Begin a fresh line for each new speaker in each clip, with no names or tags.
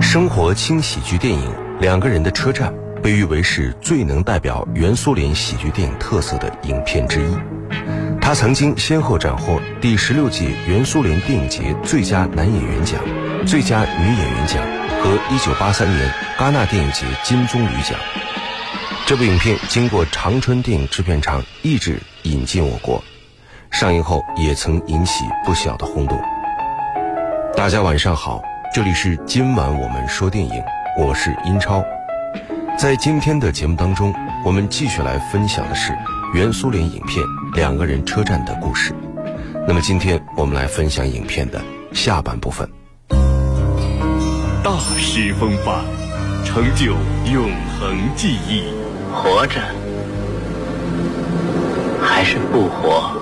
生活轻喜剧电影《两个人的车站》被誉为是最能代表原苏联喜剧电影特色的影片之一。他曾经先后斩获第十六届原苏联电影节最佳男演员奖、最佳女演员奖和一九八三年戛纳电影节金棕榈奖。这部影片经过长春电影制片厂译制引进我国，上映后也曾引起不小的轰动。大家晚上好。这里是今晚我们说电影，我是英超。在今天的节目当中，我们继续来分享的是原苏联影片《两个人车站》的故事。那么今天我们来分享影片的下半部分。
大师风范，成就永恒记忆。
活着还是不活？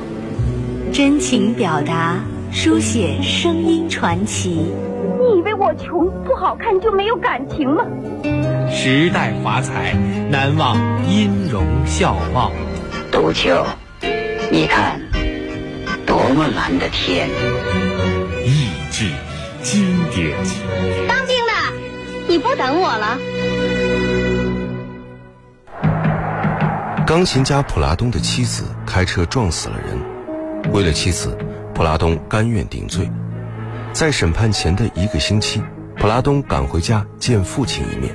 真情表达，书写声音传奇。
穷不好看就没有感情吗？
时代华彩，难忘音容笑貌。
杜秋，你看，多么蓝的天！
意志经典。
当兵的，你不等我了？
钢琴家普拉东的妻子开车撞死了人，为了妻子，普拉东甘愿顶罪。在审判前的一个星期，普拉东赶回家见父亲一面。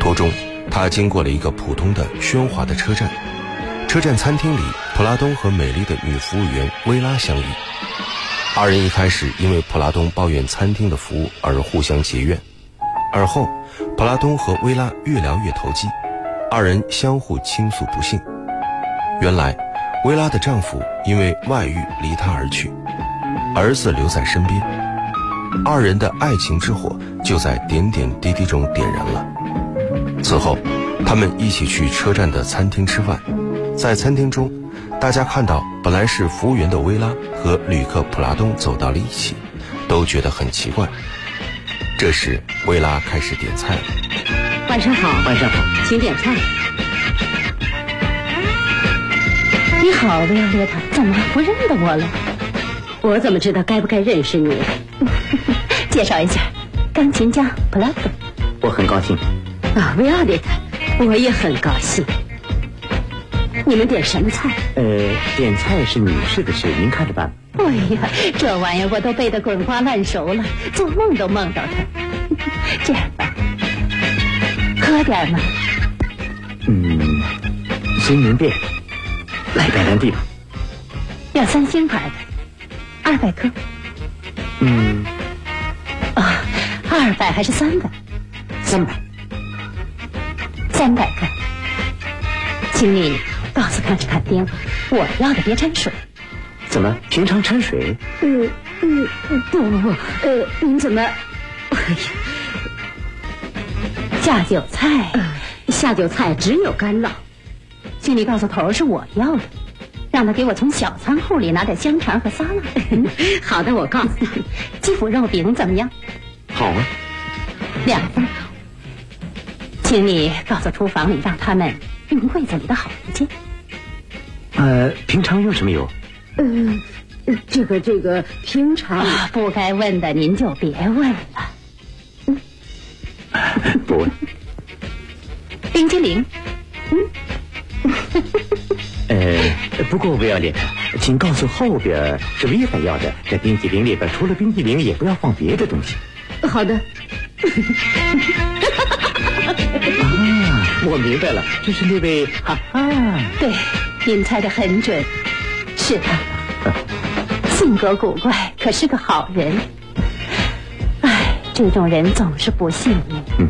途中，他经过了一个普通的喧哗的车站。车站餐厅里，普拉东和美丽的女服务员薇拉相遇。二人一开始因为普拉东抱怨餐厅的服务而互相结怨，而后，普拉东和薇拉越聊越投机，二人相互倾诉不幸。原来，薇拉的丈夫因为外遇离她而去。儿子留在身边，二人的爱情之火就在点点滴滴中点燃了。此后，他们一起去车站的餐厅吃饭，在餐厅中，大家看到本来是服务员的薇拉和旅客普拉东走到了一起，都觉得很奇怪。这时，薇拉开始点菜了。
晚上好，
晚上好，
请点菜。你好，维奥列塔，怎么不认得我了？我怎么知道该不该认识你？介绍一下，钢琴家普拉多。
我很高兴。
啊，维奥列塔，我也很高兴。你们点什么菜？
呃，点菜是女士的事，您看着办。
哎呀，这玩意儿我都背得滚瓜烂熟了，做梦都梦到它。这样吧，喝点嘛。
嗯，随您便，来白兰地吧。
要三星牌的。二百克，
嗯，
啊，二百还是三百？
三百，
三百克，请你告诉看着看丁，我要的别掺水。
怎么？平常掺水？
嗯嗯，不不不，呃，您怎么？哎呀，下酒菜，下酒菜只有干酪，请你告诉头是我要的。让他给我从小仓库里拿点香肠和沙拉。好的，我告诉你，鸡脯肉饼怎么样？
好啊，
两份。请你告诉厨房里，让他们用柜子里的好油煎。
呃，平常用什么油？
呃，这个这个，平常不该问的您就别问了。
嗯，不问。
冰激凌。
嗯。呃，不过维奥列特，请告诉后边是维塔要的，这冰淇淋里边除了冰淇淋，也不要放别的东西。
好的。
啊，我明白了，这是那位哈哈。
对，您猜的很准，是他。性格古怪，可是个好人。唉，这种人总是不幸运。嗯。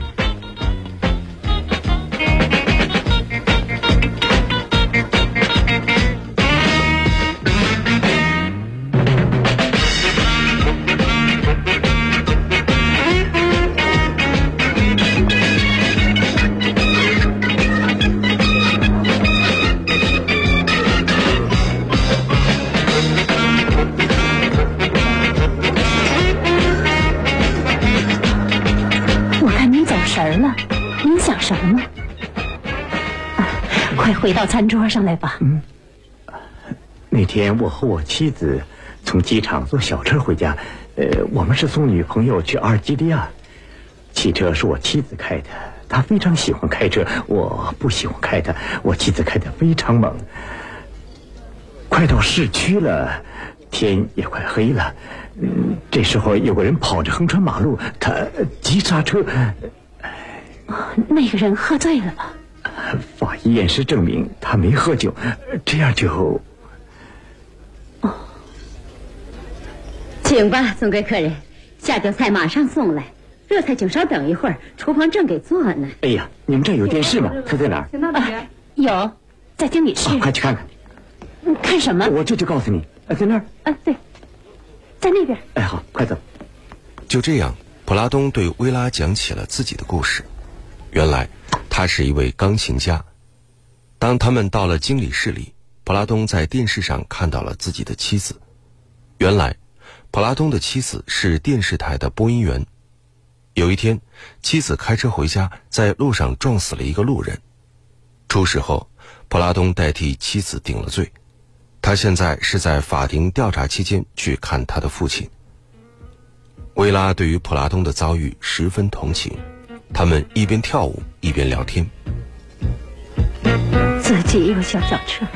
回到餐桌上来吧。
嗯，那天我和我妻子从机场坐小车回家，呃，我们是送女朋友去阿尔及利亚。汽车是我妻子开的，她非常喜欢开车，我不喜欢开的。我妻子开的非常猛，快到市区了，天也快黑了。嗯，这时候有个人跑着横穿马路，他急刹车。
那个人喝醉了吧？
法医验尸证明他没喝酒，这样就……
哦，请吧，尊贵客人，下酒菜马上送来。热菜请稍等一会儿，厨房正给做呢。
哎呀，你们这有电视吗？他在哪儿？
在那里。
有，在经理室。
快去看看。
看什么？
我这就告诉你。在那儿。
啊，对，在那边。
哎，好，快走。
就这样，普拉东对薇拉讲起了自己的故事。原来，他是一位钢琴家。当他们到了经理室里，普拉东在电视上看到了自己的妻子。原来，普拉东的妻子是电视台的播音员。有一天，妻子开车回家，在路上撞死了一个路人。出事后，普拉东代替妻子顶了罪。他现在是在法庭调查期间去看他的父亲。薇拉对于普拉东的遭遇十分同情，他们一边跳舞一边聊天。
自己有小轿车，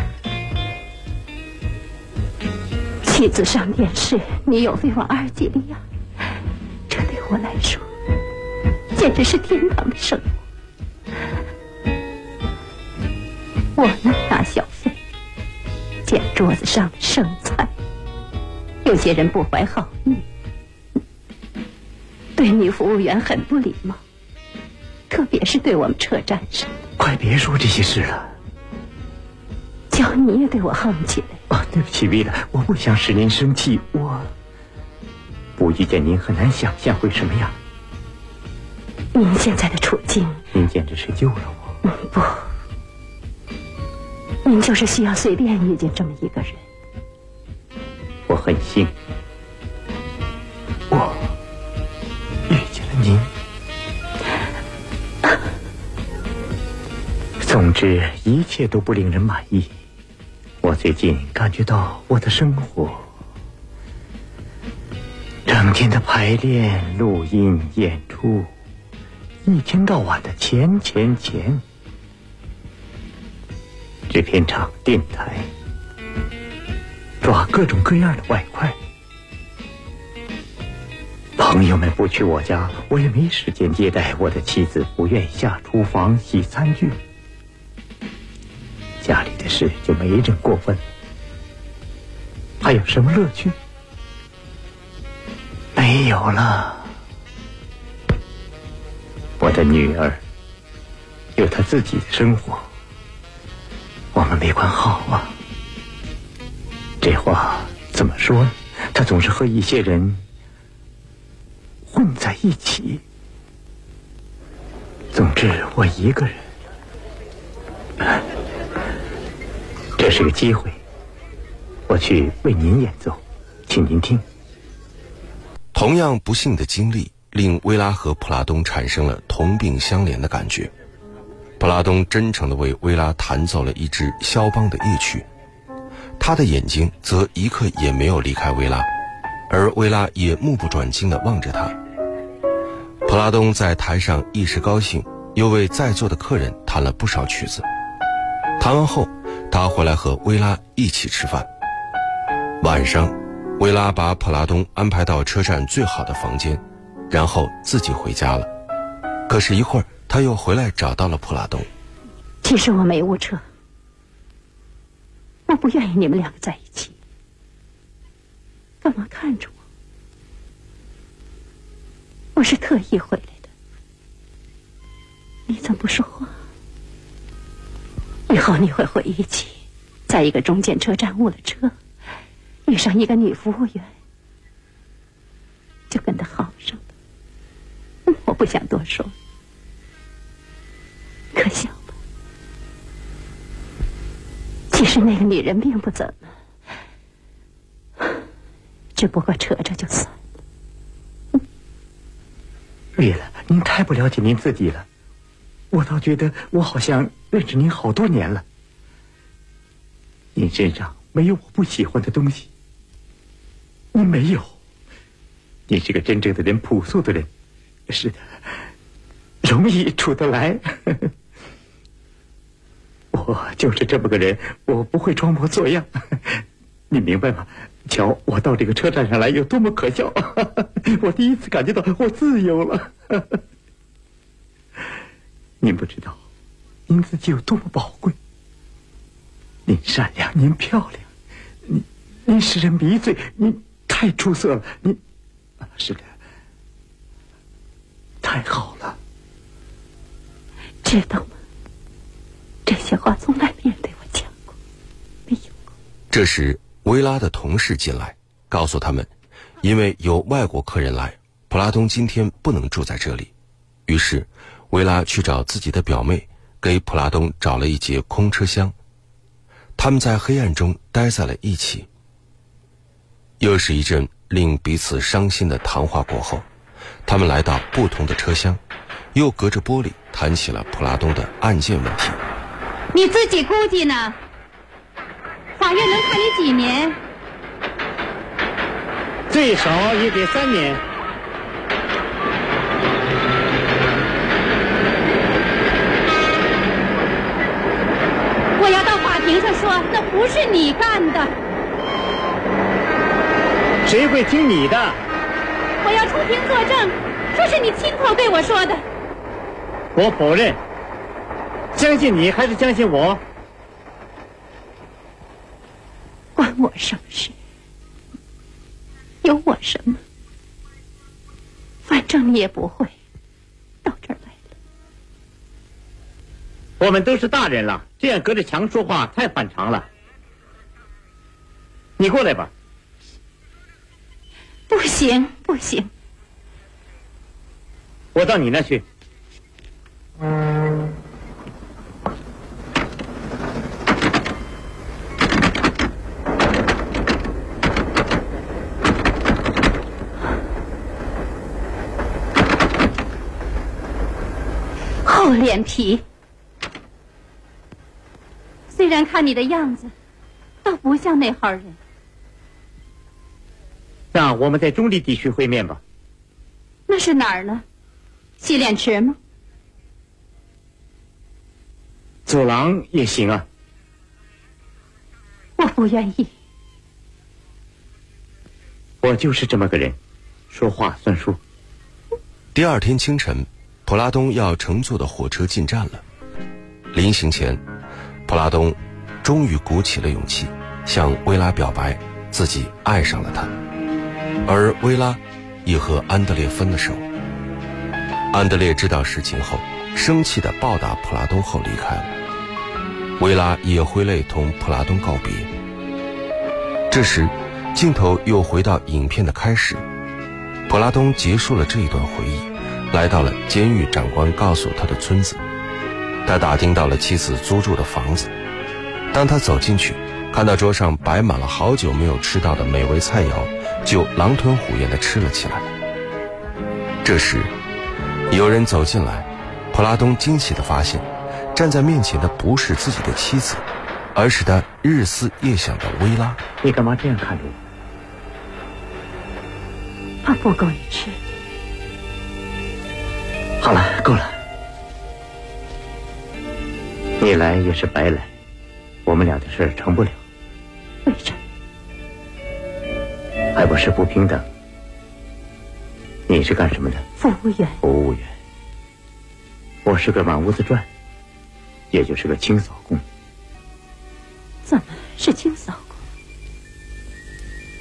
妻子上电视，女友飞往阿尔及利亚，这对我来说。简直是天堂的生活。我呢，拿小费，捡桌子上的剩菜。有些人不怀好意，对女服务员很不礼貌，特别是对我们车站上。
快别说这些事了，
叫你也对我横起
来。哦，对不起，薇拉，我不想使您生气。我不遇见您，很难想象会什么样。
您现在的处境，
您简直是救了我。
不，您就是需要随便遇见这么一个人。
我很幸运，我遇见了您。总之，一切都不令人满意。我最近感觉到我的生活，整天的排练、录音、演出。一天到晚的钱钱钱，制片厂、电台抓各种各样的外快，朋友们不去我家，我也没时间接待我的妻子，不愿意下厨房洗餐具，家里的事就没人过问，还有什么乐趣？没有了。我的女儿有她自己的生活，我们没管好啊。这话怎么说呢？她总是和一些人混在一起。总之，我一个人。这是个机会，我去为您演奏，请您听。
同样不幸的经历。令薇拉和普拉东产生了同病相怜的感觉。普拉东真诚地为薇拉弹奏了一支肖邦的夜曲，他的眼睛则一刻也没有离开薇拉，而薇拉也目不转睛地望着他。普拉东在台上一时高兴，又为在座的客人弹了不少曲子。弹完后，他回来和薇拉一起吃饭。晚上，薇拉把普拉东安排到车站最好的房间。然后自己回家了，可是，一会儿他又回来找到了普拉东。
其实我没误车，我不愿意你们两个在一起。干嘛看着我？我是特意回来的。你怎么不说话？以后你会回忆起，在一个中间车站误了车，遇上一个女服务员，就跟她好上了。我不想多说，可笑吧？其实那个女人并不怎么，只不过扯扯就算了。
丽了，您太不了解您自己了。我倒觉得我好像认识您好多年了。您身上没有我不喜欢的东西，你没有。你是个真正的人，朴素的人。是的，容易处得来。我就是这么个人，我不会装模作样，你明白吗？瞧，我到这个车站上来有多么可笑！我第一次感觉到我自由了。您不知道，您自己有多么宝贵。您善良，您漂亮，您您使人迷醉，您太出色了，您是的，太好了。
知道吗？这些话从来没人对我讲过，没有过。
这时，维拉的同事进来，告诉他们，因为有外国客人来，普拉东今天不能住在这里。于是，薇拉去找自己的表妹，给普拉东找了一节空车厢。他们在黑暗中待在了一起。又是一阵令彼此伤心的谈话过后，他们来到不同的车厢，又隔着玻璃谈起了普拉东的案件问题。
你自己估计呢？法院能判你几年？
最少也得三年。
要到法庭上说，那不是你干的。
谁会听你的？
我要出庭作证，说是你亲口对我说的。
我否认。相信你还是相信我？
关我什么事？有我什么？反正你也不会到这儿来了。
我们都是大人了，这样隔着墙说话太反常了。你过来吧。
不行，不行。
我到你那去。
厚脸皮。虽然看你的样子，倒不像那号人。
那我们在中立地区会面吧。
那是哪儿呢？洗脸池吗？
走廊也行啊。
我不愿意。
我就是这么个人，说话算数。
第二天清晨，普拉东要乘坐的火车进站了。临行前，普拉东终于鼓起了勇气，向薇拉表白自己爱上了她。而薇拉也和安德烈分了手。安德烈知道实情后，生气地暴打普拉东后离开了。薇拉也挥泪同普拉东告别。这时，镜头又回到影片的开始。普拉东结束了这一段回忆，来到了监狱长官告诉他的村子。他打听到了妻子租住的房子。当他走进去，看到桌上摆满了好久没有吃到的美味菜肴，就狼吞虎咽地吃了起来。这时，有人走进来，普拉东惊喜地发现，站在面前的不是自己的妻子，而是他日思夜想的薇拉。
你干嘛这样看着我？
怕不够你吃。
好了，够了。你来也是白来，我们俩的事成不了。
为什么？
还不是不平等。你是干什么的？
服务员。
服务员。我是个满屋子转，也就是个清扫工。
怎么是清扫工？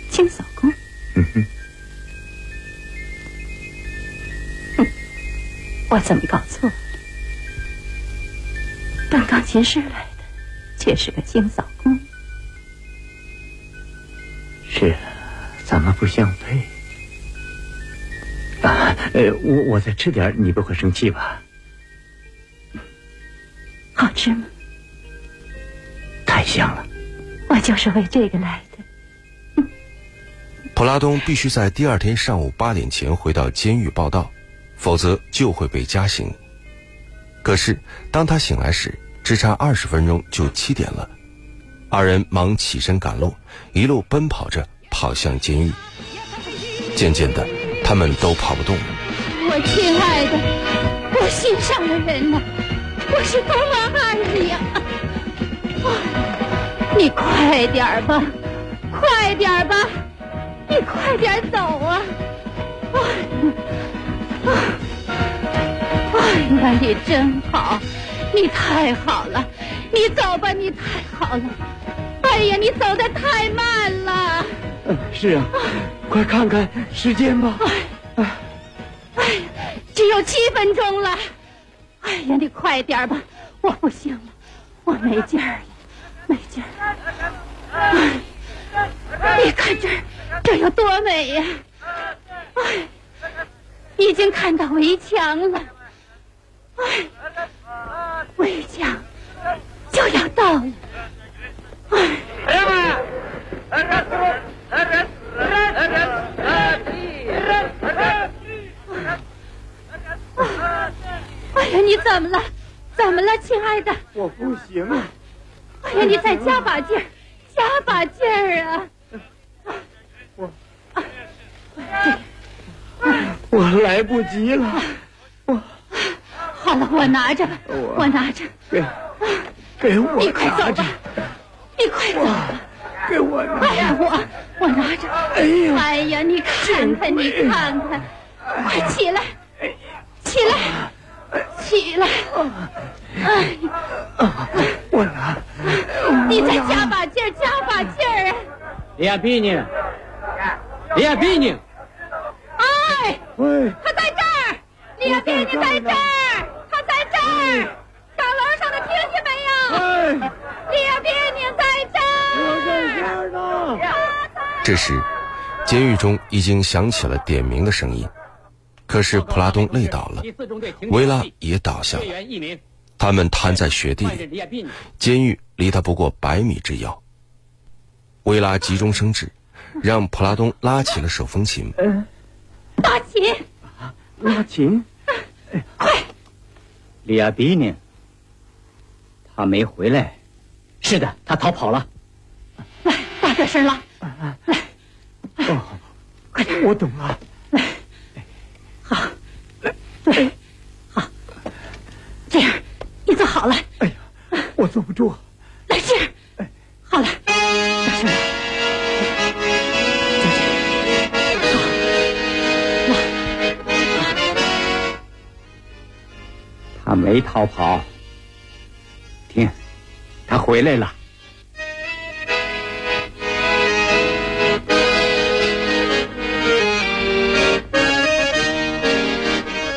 清扫工？
嗯哼。
哼，我怎么搞错了？当钢琴师来的，却是个清扫工。
是啊，咱们不相配。啊，呃，我我再吃点，你不会生气吧？
好吃吗？
太香了。
我就是为这个来的。
普拉东必须在第二天上午八点前回到监狱报道，否则就会被加刑。可是当他醒来时，只差二十分钟就七点了。二人忙起身赶路，一路奔跑着跑向监狱。渐渐的，他们都跑不动了。
我亲爱的。我心上的人呢？我是多么爱你呀！你快点吧，快点吧，你快点走啊！你真好，你太好了，你走吧，你太好了。哎呀，你走的太慢了。
是啊，快看看时间吧。
哎，哎，只有七分钟了。哎呀，你快点吧，我不行了，我没劲儿了，没劲儿。哎，你看这这有多美呀！哎，已经看到围墙了。哎，围墙就要到了。哎呀，你怎么了？怎么了，亲爱的？
我不行啊！
哎呀，你再加把劲儿，加把劲儿啊！
我，我来不及了。
拿着吧，我拿着。
给，给我
你快走吧，你快走吧。
给我拿。
哎呀，我我拿着。
哎呀，
哎呀，你看看，你看看，快起来，起来，起来！哎，
我拿。
你再加把劲儿，加把劲儿啊！
李亚碧呢？李亚碧呢？
哎，他在这儿！李亚碧，你在这儿！他在这儿！大楼上的，听见没有？
哎，
李亚碧，你在这儿！
我在这儿呢。
这时，监狱中已经响起了点名的声音。可是普拉东累倒了，维拉也倒下了，他们瘫在雪地里。监狱离他不过百米之遥。维拉急中生智，让普拉东拉起了手风琴。
拉琴，
拉琴，
快！
利亚比呢？他没回来。
是的，他逃跑了。
来，大点声拉。来，
哦，
快点！
我懂了。
来，好，对，好，这样你坐好了。
哎呀，我坐不住。
来这样，好了，大声。
他没逃跑。听，他回来了。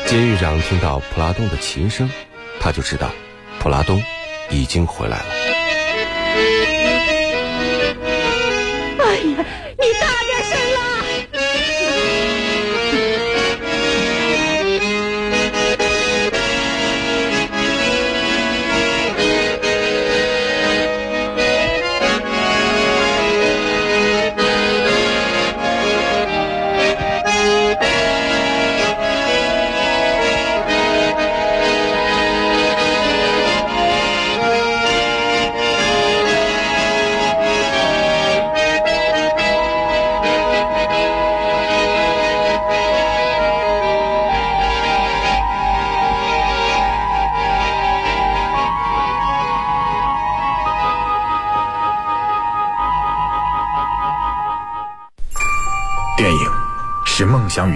监狱长听到普拉东的琴声，他就知道普拉东已经回来了。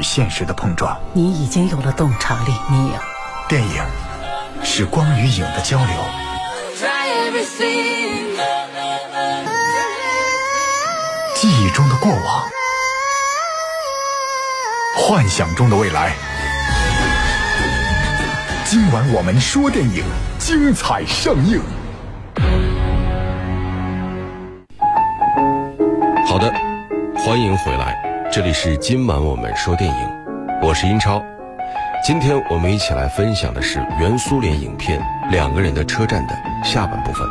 与现实的碰撞，
你已经有了洞察力，你有。
电影是光与影的交流，记忆中的过往，幻想中的未来。今晚我们说电影，精彩上映。
好的，欢迎回来，这里是今晚我们说电影，我是英超。今天我们一起来分享的是原苏联影片《两个人的车站》的下半部分。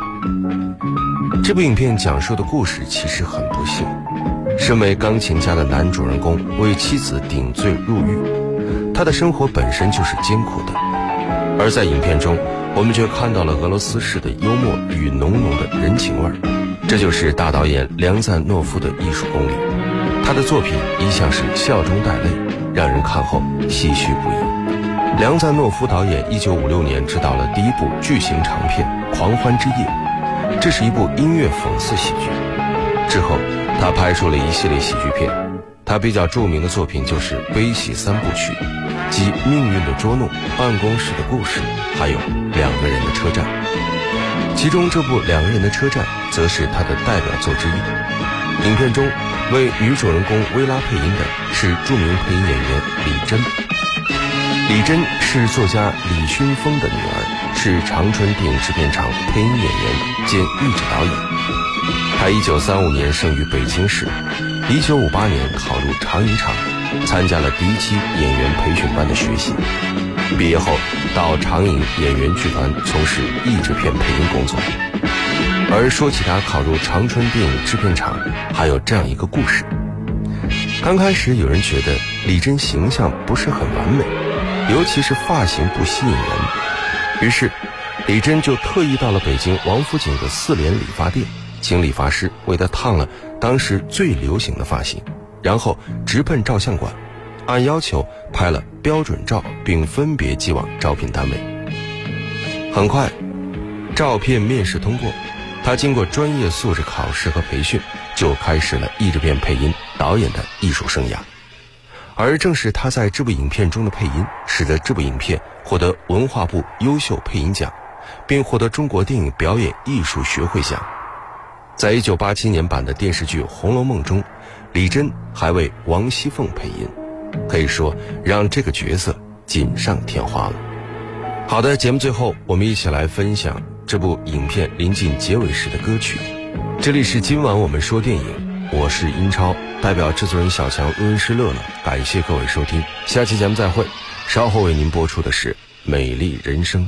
这部影片讲述的故事其实很不幸，身为钢琴家的男主人公为妻子顶罪入狱，他的生活本身就是艰苦的。而在影片中，我们却看到了俄罗斯式的幽默与浓浓的人情味儿，这就是大导演梁赞诺夫的艺术功力。他的作品一向是笑中带泪，让人看后唏嘘不已。梁赞诺夫导演1956年执导了第一部巨型长片《狂欢之夜》，这是一部音乐讽刺喜剧。之后，他拍出了一系列喜剧片，他比较著名的作品就是《悲喜三部曲》，即《命运的捉弄》《办公室的故事》，还有《两个人的车站》。其中这部《两个人的车站》则是他的代表作之一。影片中为女主人公薇拉配音的是著名配音演员李珍。李珍是作家李勋峰的女儿，是长春电影制片厂配音演员兼译制导演。她1935年生于北京市，1958年考入长影厂，参加了第一期演员培训班的学习。毕业后到长影演员剧团从事译制片配音工作。而说起他考入长春电影制片厂，还有这样一个故事。刚开始有人觉得李珍形象不是很完美。尤其是发型不吸引人，于是李珍就特意到了北京王府井的四联理发店，请理发师为她烫了当时最流行的发型，然后直奔照相馆，按要求拍了标准照，并分别寄往招聘单位。很快，照片面试通过，他经过专业素质考试和培训，就开始了译制片配音导演的艺术生涯。而正是他在这部影片中的配音，使得这部影片获得文化部优秀配音奖，并获得中国电影表演艺术学会奖。在一九八七年版的电视剧《红楼梦》中，李珍还为王熙凤配音，可以说让这个角色锦上添花了。好的，节目最后我们一起来分享这部影片临近结尾时的歌曲。这里是今晚我们说电影，我是英超。代表制作人小强、恩师乐乐，感谢各位收听，下期节目再会。稍后为您播出的是《美丽人生》。